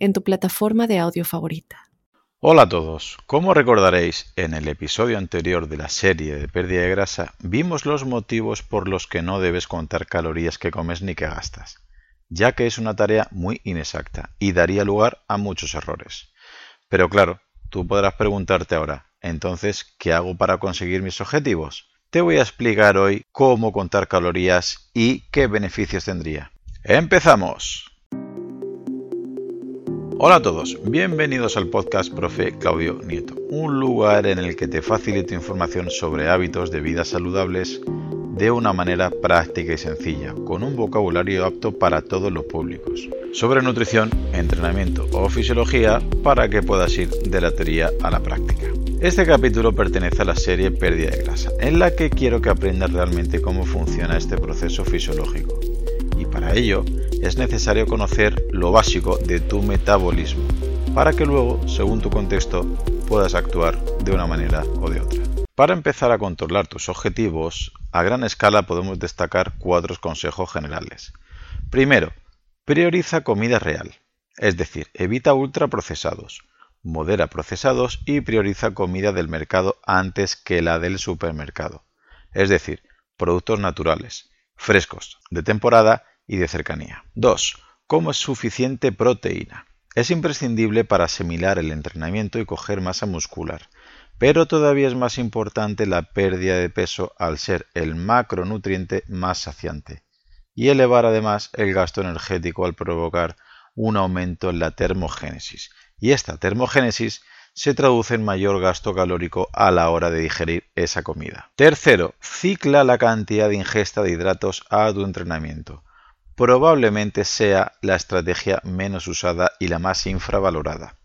en tu plataforma de audio favorita. Hola a todos. Como recordaréis, en el episodio anterior de la serie de pérdida de grasa vimos los motivos por los que no debes contar calorías que comes ni que gastas, ya que es una tarea muy inexacta y daría lugar a muchos errores. Pero claro, tú podrás preguntarte ahora, entonces, ¿qué hago para conseguir mis objetivos? Te voy a explicar hoy cómo contar calorías y qué beneficios tendría. ¡Empezamos! Hola a todos, bienvenidos al podcast Profe Claudio Nieto, un lugar en el que te facilito información sobre hábitos de vida saludables de una manera práctica y sencilla, con un vocabulario apto para todos los públicos, sobre nutrición, entrenamiento o fisiología para que puedas ir de la teoría a la práctica. Este capítulo pertenece a la serie Pérdida de grasa, en la que quiero que aprendas realmente cómo funciona este proceso fisiológico. Para ello, es necesario conocer lo básico de tu metabolismo para que luego, según tu contexto, puedas actuar de una manera o de otra. Para empezar a controlar tus objetivos, a gran escala podemos destacar cuatro consejos generales. Primero, prioriza comida real, es decir, evita ultraprocesados, modera procesados y prioriza comida del mercado antes que la del supermercado, es decir, productos naturales, frescos, de temporada y de cercanía. 2. Come suficiente proteína. Es imprescindible para asimilar el entrenamiento y coger masa muscular, pero todavía es más importante la pérdida de peso al ser el macronutriente más saciante y elevar además el gasto energético al provocar un aumento en la termogénesis. Y esta termogénesis se traduce en mayor gasto calórico a la hora de digerir esa comida. Tercero, cicla la cantidad de ingesta de hidratos a tu entrenamiento probablemente sea la estrategia menos usada y la más infravalorada.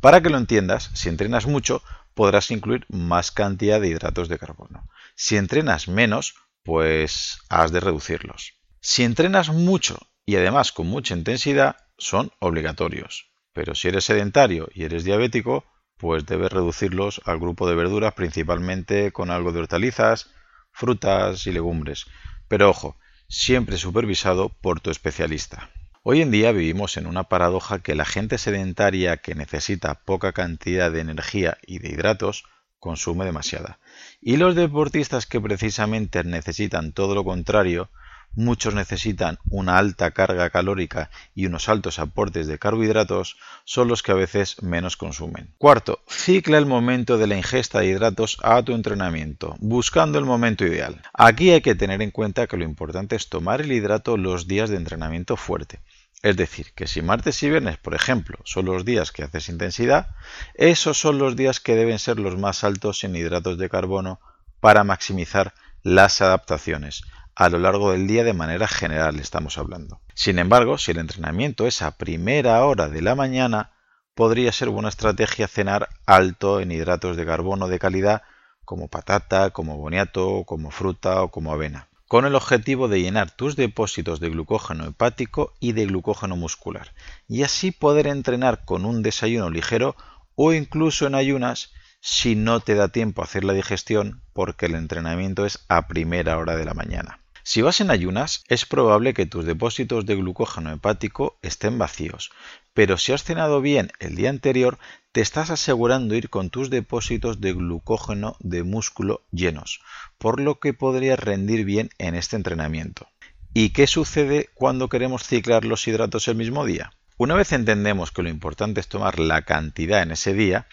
Para que lo entiendas, si entrenas mucho, podrás incluir más cantidad de hidratos de carbono. Si entrenas menos, pues has de reducirlos. Si entrenas mucho y además con mucha intensidad, son obligatorios. Pero si eres sedentario y eres diabético, pues debes reducirlos al grupo de verduras, principalmente con algo de hortalizas, frutas y legumbres. Pero ojo, siempre supervisado por tu especialista. Hoy en día vivimos en una paradoja que la gente sedentaria que necesita poca cantidad de energía y de hidratos consume demasiada. Y los deportistas que precisamente necesitan todo lo contrario muchos necesitan una alta carga calórica y unos altos aportes de carbohidratos, son los que a veces menos consumen. Cuarto, cicla el momento de la ingesta de hidratos a tu entrenamiento, buscando el momento ideal. Aquí hay que tener en cuenta que lo importante es tomar el hidrato los días de entrenamiento fuerte. Es decir, que si martes y viernes, por ejemplo, son los días que haces intensidad, esos son los días que deben ser los más altos en hidratos de carbono para maximizar las adaptaciones a lo largo del día de manera general estamos hablando. Sin embargo, si el entrenamiento es a primera hora de la mañana, podría ser buena estrategia cenar alto en hidratos de carbono de calidad como patata, como boniato, como fruta o como avena, con el objetivo de llenar tus depósitos de glucógeno hepático y de glucógeno muscular, y así poder entrenar con un desayuno ligero o incluso en ayunas si no te da tiempo a hacer la digestión porque el entrenamiento es a primera hora de la mañana. Si vas en ayunas, es probable que tus depósitos de glucógeno hepático estén vacíos, pero si has cenado bien el día anterior, te estás asegurando ir con tus depósitos de glucógeno de músculo llenos, por lo que podrías rendir bien en este entrenamiento. ¿Y qué sucede cuando queremos ciclar los hidratos el mismo día? Una vez entendemos que lo importante es tomar la cantidad en ese día,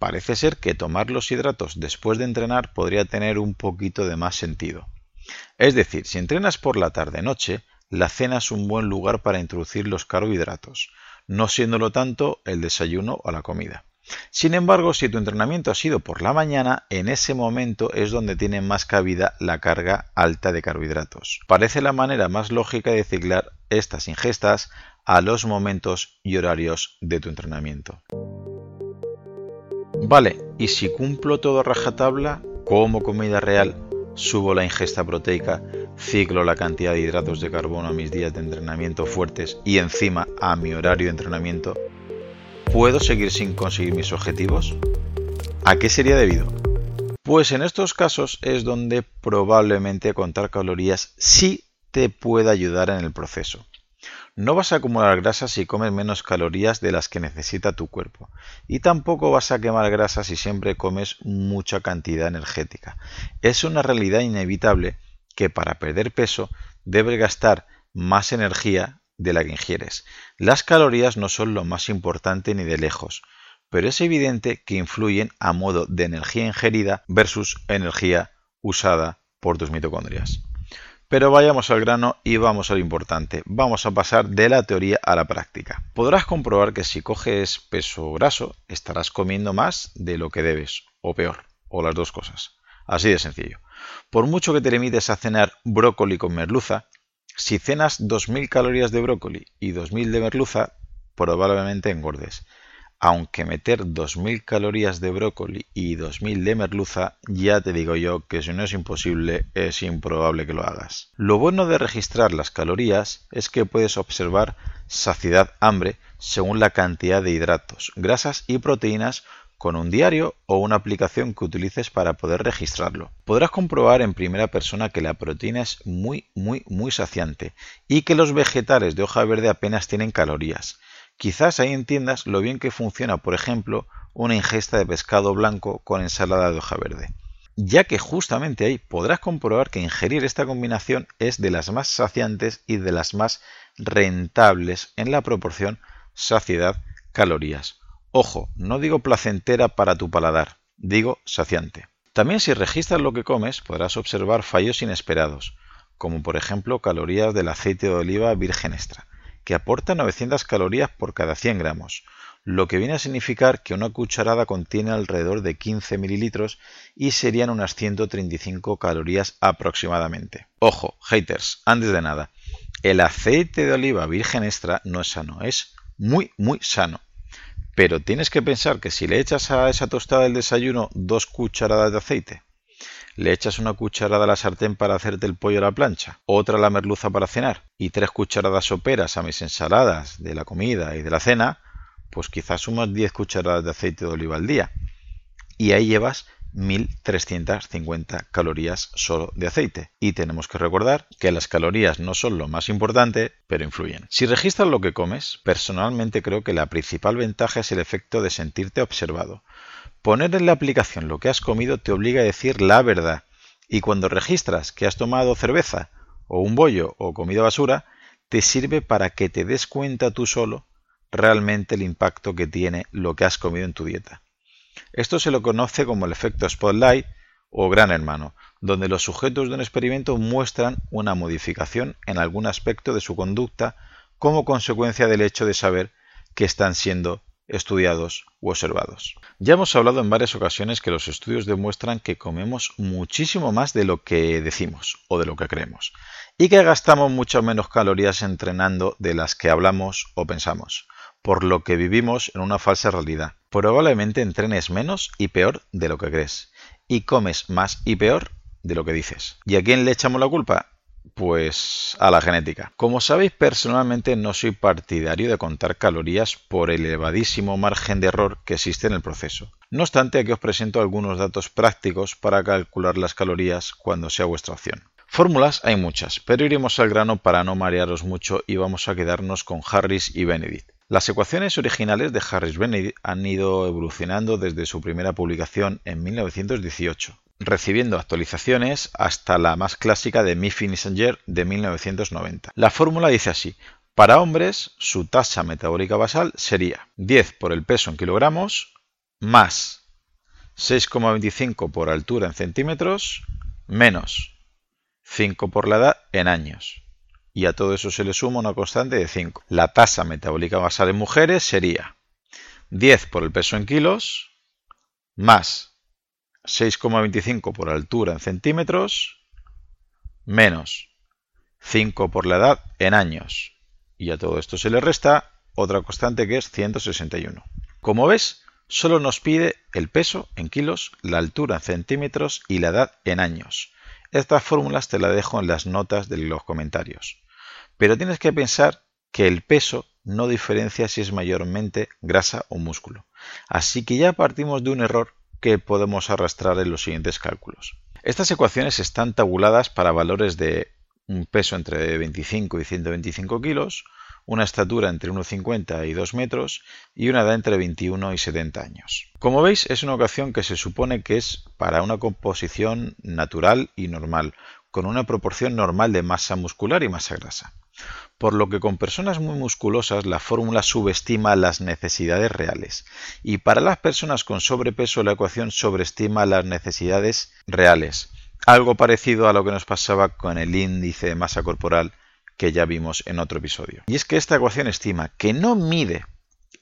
parece ser que tomar los hidratos después de entrenar podría tener un poquito de más sentido. Es decir, si entrenas por la tarde-noche, la cena es un buen lugar para introducir los carbohidratos, no siéndolo tanto el desayuno o la comida. Sin embargo, si tu entrenamiento ha sido por la mañana, en ese momento es donde tiene más cabida la carga alta de carbohidratos. Parece la manera más lógica de ciclar estas ingestas a los momentos y horarios de tu entrenamiento. Vale, y si cumplo todo rajatabla, como comida real, subo la ingesta proteica, ciclo la cantidad de hidratos de carbono a mis días de entrenamiento fuertes y encima a mi horario de entrenamiento, ¿puedo seguir sin conseguir mis objetivos? ¿A qué sería debido? Pues en estos casos es donde probablemente contar calorías sí te pueda ayudar en el proceso. No vas a acumular grasa si comes menos calorías de las que necesita tu cuerpo. Y tampoco vas a quemar grasa si siempre comes mucha cantidad energética. Es una realidad inevitable que para perder peso debes gastar más energía de la que ingieres. Las calorías no son lo más importante ni de lejos, pero es evidente que influyen a modo de energía ingerida versus energía usada por tus mitocondrias. Pero vayamos al grano y vamos a lo importante. Vamos a pasar de la teoría a la práctica. Podrás comprobar que si coges peso graso, estarás comiendo más de lo que debes, o peor, o las dos cosas. Así de sencillo. Por mucho que te limites a cenar brócoli con merluza, si cenas 2.000 calorías de brócoli y 2.000 de merluza, probablemente engordes aunque meter 2.000 calorías de brócoli y 2.000 de merluza, ya te digo yo que si no es imposible, es improbable que lo hagas. Lo bueno de registrar las calorías es que puedes observar saciedad-hambre según la cantidad de hidratos, grasas y proteínas con un diario o una aplicación que utilices para poder registrarlo. Podrás comprobar en primera persona que la proteína es muy, muy, muy saciante y que los vegetales de hoja verde apenas tienen calorías. Quizás ahí entiendas lo bien que funciona, por ejemplo, una ingesta de pescado blanco con ensalada de hoja verde, ya que justamente ahí podrás comprobar que ingerir esta combinación es de las más saciantes y de las más rentables en la proporción saciedad-calorías. Ojo, no digo placentera para tu paladar, digo saciante. También si registras lo que comes podrás observar fallos inesperados, como por ejemplo calorías del aceite de oliva virgen extra que aporta 900 calorías por cada 100 gramos, lo que viene a significar que una cucharada contiene alrededor de 15 mililitros y serían unas 135 calorías aproximadamente. Ojo, haters, antes de nada, el aceite de oliva virgen extra no es sano, es muy, muy sano. Pero tienes que pensar que si le echas a esa tostada del desayuno dos cucharadas de aceite, le echas una cucharada a la sartén para hacerte el pollo a la plancha, otra a la merluza para cenar y tres cucharadas soperas a mis ensaladas de la comida y de la cena, pues quizás sumas 10 cucharadas de aceite de oliva al día. Y ahí llevas 1350 calorías solo de aceite. Y tenemos que recordar que las calorías no son lo más importante, pero influyen. Si registras lo que comes, personalmente creo que la principal ventaja es el efecto de sentirte observado. Poner en la aplicación lo que has comido te obliga a decir la verdad. Y cuando registras que has tomado cerveza, o un bollo, o comida basura, te sirve para que te des cuenta tú solo realmente el impacto que tiene lo que has comido en tu dieta. Esto se lo conoce como el efecto spotlight o gran hermano, donde los sujetos de un experimento muestran una modificación en algún aspecto de su conducta como consecuencia del hecho de saber que están siendo estudiados u observados. Ya hemos hablado en varias ocasiones que los estudios demuestran que comemos muchísimo más de lo que decimos o de lo que creemos y que gastamos mucho menos calorías entrenando de las que hablamos o pensamos, por lo que vivimos en una falsa realidad. Probablemente entrenes menos y peor de lo que crees y comes más y peor de lo que dices. ¿Y a quién le echamos la culpa? Pues a la genética. Como sabéis, personalmente no soy partidario de contar calorías por el elevadísimo margen de error que existe en el proceso. No obstante, aquí os presento algunos datos prácticos para calcular las calorías cuando sea vuestra opción. Fórmulas hay muchas, pero iremos al grano para no marearos mucho y vamos a quedarnos con Harris y Benedict. Las ecuaciones originales de Harris-Benedict han ido evolucionando desde su primera publicación en 1918 recibiendo actualizaciones hasta la más clásica de Miffy Nissenger de 1990. La fórmula dice así, para hombres su tasa metabólica basal sería 10 por el peso en kilogramos más 6,25 por altura en centímetros menos 5 por la edad en años. Y a todo eso se le suma una constante de 5. La tasa metabólica basal en mujeres sería 10 por el peso en kilos más 6,25 por altura en centímetros, menos 5 por la edad en años. Y a todo esto se le resta otra constante que es 161. Como ves, Solo nos pide el peso en kilos, la altura en centímetros y la edad en años. Estas fórmulas te las dejo en las notas de los comentarios. Pero tienes que pensar que el peso no diferencia si es mayormente grasa o músculo. Así que ya partimos de un error que podemos arrastrar en los siguientes cálculos. Estas ecuaciones están tabuladas para valores de un peso entre 25 y 125 kilos, una estatura entre 1,50 y 2 metros y una edad entre 21 y 70 años. Como veis, es una ecuación que se supone que es para una composición natural y normal, con una proporción normal de masa muscular y masa grasa. Por lo que con personas muy musculosas la fórmula subestima las necesidades reales y para las personas con sobrepeso la ecuación sobreestima las necesidades reales. Algo parecido a lo que nos pasaba con el índice de masa corporal que ya vimos en otro episodio. Y es que esta ecuación estima que no mide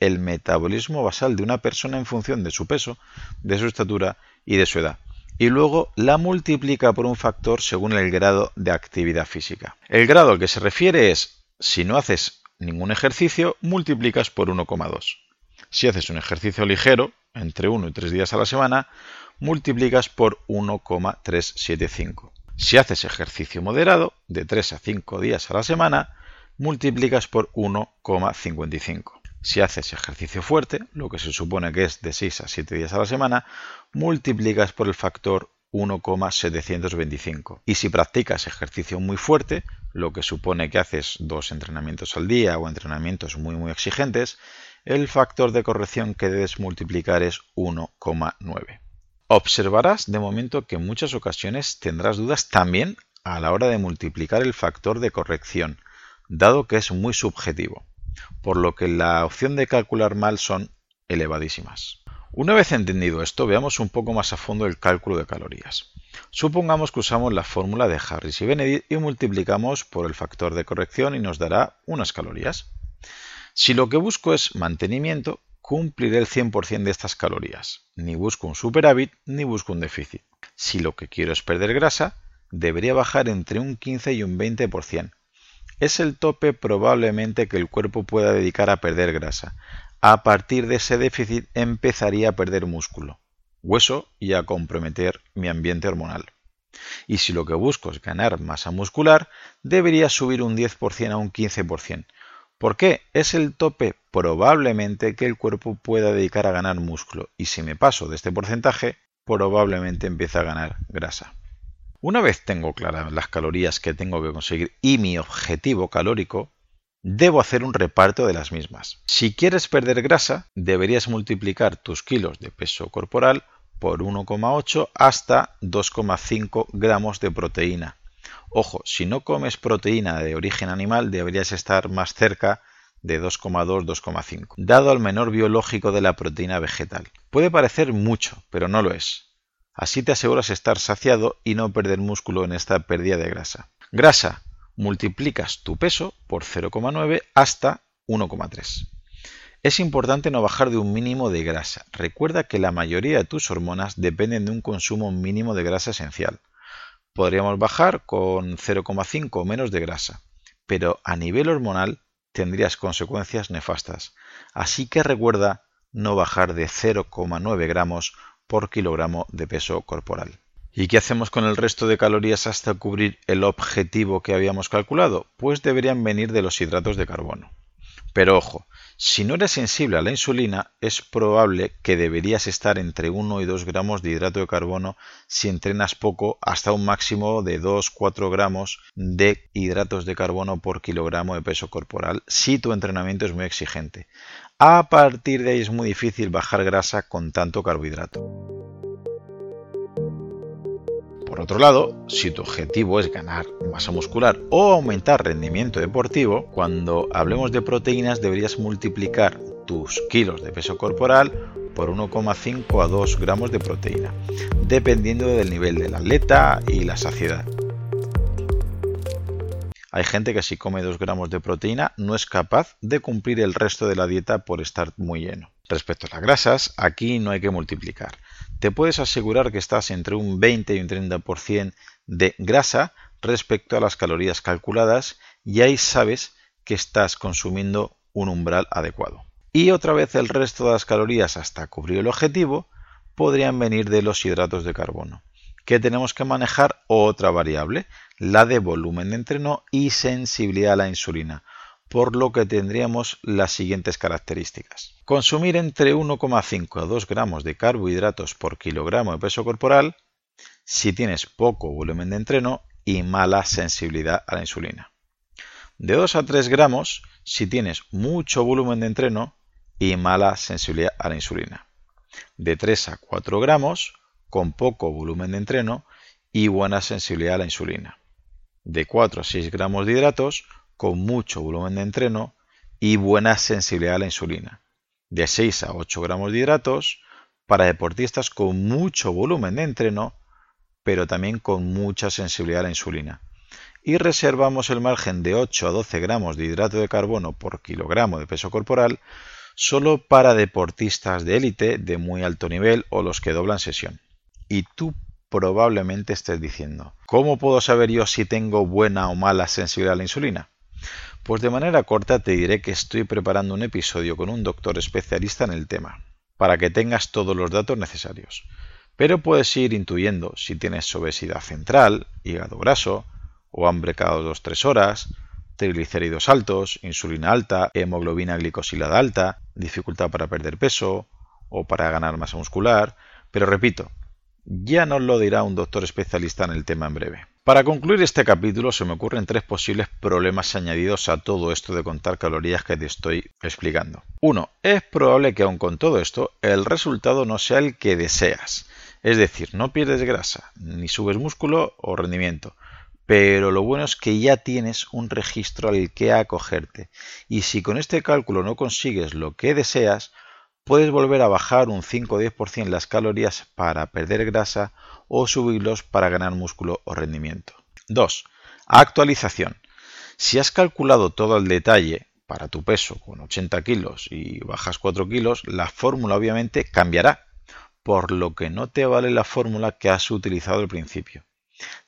el metabolismo basal de una persona en función de su peso, de su estatura y de su edad. Y luego la multiplica por un factor según el grado de actividad física. El grado al que se refiere es, si no haces ningún ejercicio, multiplicas por 1,2. Si haces un ejercicio ligero, entre 1 y 3 días a la semana, multiplicas por 1,375. Si haces ejercicio moderado, de 3 a 5 días a la semana, multiplicas por 1,55. Si haces ejercicio fuerte, lo que se supone que es de 6 a 7 días a la semana, multiplicas por el factor 1,725. Y si practicas ejercicio muy fuerte, lo que supone que haces dos entrenamientos al día o entrenamientos muy muy exigentes, el factor de corrección que debes multiplicar es 1,9. Observarás de momento que en muchas ocasiones tendrás dudas también a la hora de multiplicar el factor de corrección, dado que es muy subjetivo, por lo que la opción de calcular mal son elevadísimas. Una vez entendido esto, veamos un poco más a fondo el cálculo de calorías. Supongamos que usamos la fórmula de Harris y Benedict y multiplicamos por el factor de corrección y nos dará unas calorías. Si lo que busco es mantenimiento, cumpliré el 100% de estas calorías. Ni busco un superávit ni busco un déficit. Si lo que quiero es perder grasa, debería bajar entre un 15 y un 20%. Es el tope probablemente que el cuerpo pueda dedicar a perder grasa. A partir de ese déficit empezaría a perder músculo, hueso y a comprometer mi ambiente hormonal. Y si lo que busco es ganar masa muscular, debería subir un 10% a un 15%, ¿Por qué? Es el tope probablemente que el cuerpo pueda dedicar a ganar músculo y si me paso de este porcentaje, probablemente empiece a ganar grasa. Una vez tengo claras las calorías que tengo que conseguir y mi objetivo calórico, debo hacer un reparto de las mismas. Si quieres perder grasa, deberías multiplicar tus kilos de peso corporal por 1,8 hasta 2,5 gramos de proteína Ojo, si no comes proteína de origen animal deberías estar más cerca de 2,2-2,5, dado al menor biológico de la proteína vegetal. Puede parecer mucho, pero no lo es. Así te aseguras estar saciado y no perder músculo en esta pérdida de grasa. Grasa, multiplicas tu peso por 0,9 hasta 1,3. Es importante no bajar de un mínimo de grasa. Recuerda que la mayoría de tus hormonas dependen de un consumo mínimo de grasa esencial podríamos bajar con 0,5 o menos de grasa, pero a nivel hormonal tendrías consecuencias nefastas. Así que recuerda no bajar de 0,9 gramos por kilogramo de peso corporal. ¿Y qué hacemos con el resto de calorías hasta cubrir el objetivo que habíamos calculado? Pues deberían venir de los hidratos de carbono. Pero ojo, si no eres sensible a la insulina, es probable que deberías estar entre 1 y 2 gramos de hidrato de carbono si entrenas poco hasta un máximo de 2-4 gramos de hidratos de carbono por kilogramo de peso corporal si tu entrenamiento es muy exigente. A partir de ahí es muy difícil bajar grasa con tanto carbohidrato. Por otro lado, si tu objetivo es ganar masa muscular o aumentar rendimiento deportivo, cuando hablemos de proteínas deberías multiplicar tus kilos de peso corporal por 1,5 a 2 gramos de proteína, dependiendo del nivel del atleta y la saciedad. Hay gente que si come 2 gramos de proteína no es capaz de cumplir el resto de la dieta por estar muy lleno. Respecto a las grasas, aquí no hay que multiplicar te puedes asegurar que estás entre un 20 y un 30% de grasa respecto a las calorías calculadas y ahí sabes que estás consumiendo un umbral adecuado. y otra vez el resto de las calorías hasta cubrir el objetivo podrían venir de los hidratos de carbono, que tenemos que manejar otra variable, la de volumen de entreno y sensibilidad a la insulina, por lo que tendríamos las siguientes características. Consumir entre 1,5 a 2 gramos de carbohidratos por kilogramo de peso corporal si tienes poco volumen de entreno y mala sensibilidad a la insulina. De 2 a 3 gramos si tienes mucho volumen de entreno y mala sensibilidad a la insulina. De 3 a 4 gramos con poco volumen de entreno y buena sensibilidad a la insulina. De 4 a 6 gramos de hidratos con mucho volumen de entreno y buena sensibilidad a la insulina. De 6 a 8 gramos de hidratos para deportistas con mucho volumen de entreno, pero también con mucha sensibilidad a la insulina. Y reservamos el margen de 8 a 12 gramos de hidrato de carbono por kilogramo de peso corporal solo para deportistas de élite de muy alto nivel o los que doblan sesión. Y tú probablemente estés diciendo, ¿cómo puedo saber yo si tengo buena o mala sensibilidad a la insulina? Pues de manera corta te diré que estoy preparando un episodio con un doctor especialista en el tema, para que tengas todos los datos necesarios. Pero puedes ir intuyendo si tienes obesidad central, hígado graso, o hambre cada 2-3 horas, triglicéridos altos, insulina alta, hemoglobina glicosilada alta, dificultad para perder peso o para ganar masa muscular, pero repito, ya nos lo dirá un doctor especialista en el tema en breve. Para concluir este capítulo se me ocurren tres posibles problemas añadidos a todo esto de contar calorías que te estoy explicando. Uno, es probable que aun con todo esto el resultado no sea el que deseas. Es decir, no pierdes grasa, ni subes músculo o rendimiento, pero lo bueno es que ya tienes un registro al que acogerte y si con este cálculo no consigues lo que deseas, puedes volver a bajar un 5 o 10% las calorías para perder grasa o subirlos para ganar músculo o rendimiento. 2. Actualización. Si has calculado todo el detalle para tu peso con 80 kilos y bajas 4 kilos, la fórmula obviamente cambiará, por lo que no te vale la fórmula que has utilizado al principio.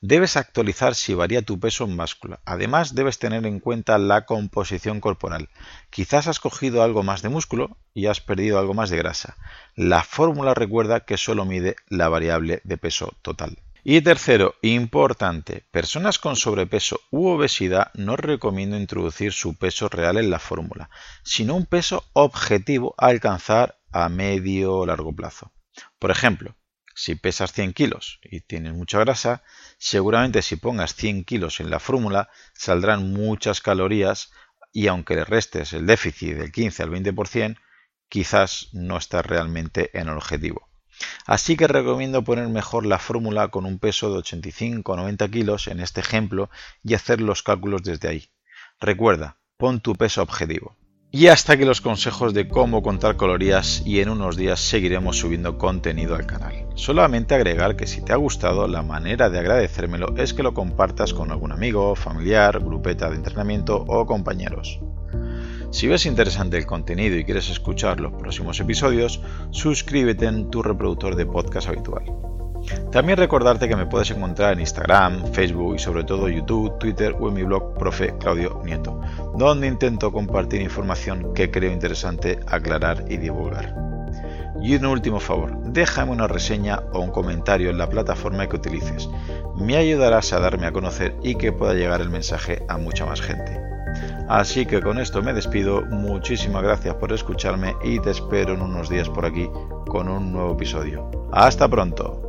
Debes actualizar si varía tu peso en báscula. Además, debes tener en cuenta la composición corporal. Quizás has cogido algo más de músculo y has perdido algo más de grasa. La fórmula recuerda que solo mide la variable de peso total. Y tercero, importante, personas con sobrepeso u obesidad no recomiendo introducir su peso real en la fórmula, sino un peso objetivo a alcanzar a medio o largo plazo. Por ejemplo, si pesas 100 kilos y tienes mucha grasa, seguramente si pongas 100 kilos en la fórmula saldrán muchas calorías y aunque le restes el déficit del 15 al 20%, quizás no estás realmente en el objetivo. Así que recomiendo poner mejor la fórmula con un peso de 85 o 90 kilos en este ejemplo y hacer los cálculos desde ahí. Recuerda, pon tu peso objetivo. Y hasta aquí los consejos de cómo contar calorías y en unos días seguiremos subiendo contenido al canal. Solamente agregar que si te ha gustado, la manera de agradecérmelo es que lo compartas con algún amigo, familiar, grupeta de entrenamiento o compañeros. Si ves interesante el contenido y quieres escuchar los próximos episodios, suscríbete en tu reproductor de podcast habitual. También recordarte que me puedes encontrar en Instagram, Facebook y sobre todo YouTube, Twitter o en mi blog Profe Claudio Nieto, donde intento compartir información que creo interesante aclarar y divulgar. Y un último favor, déjame una reseña o un comentario en la plataforma que utilices. Me ayudarás a darme a conocer y que pueda llegar el mensaje a mucha más gente. Así que con esto me despido, muchísimas gracias por escucharme y te espero en unos días por aquí con un nuevo episodio. Hasta pronto.